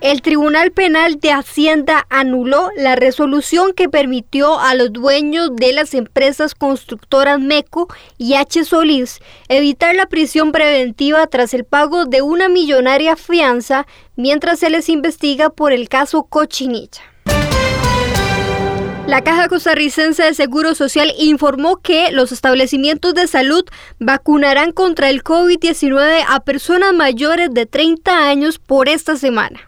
El Tribunal Penal de Hacienda anuló la resolución que permitió a los dueños de las empresas constructoras MECO y H. Solís evitar la prisión preventiva tras el pago de una millonaria fianza mientras se les investiga por el caso Cochinilla. La Caja Costarricense de Seguro Social informó que los establecimientos de salud vacunarán contra el COVID-19 a personas mayores de 30 años por esta semana.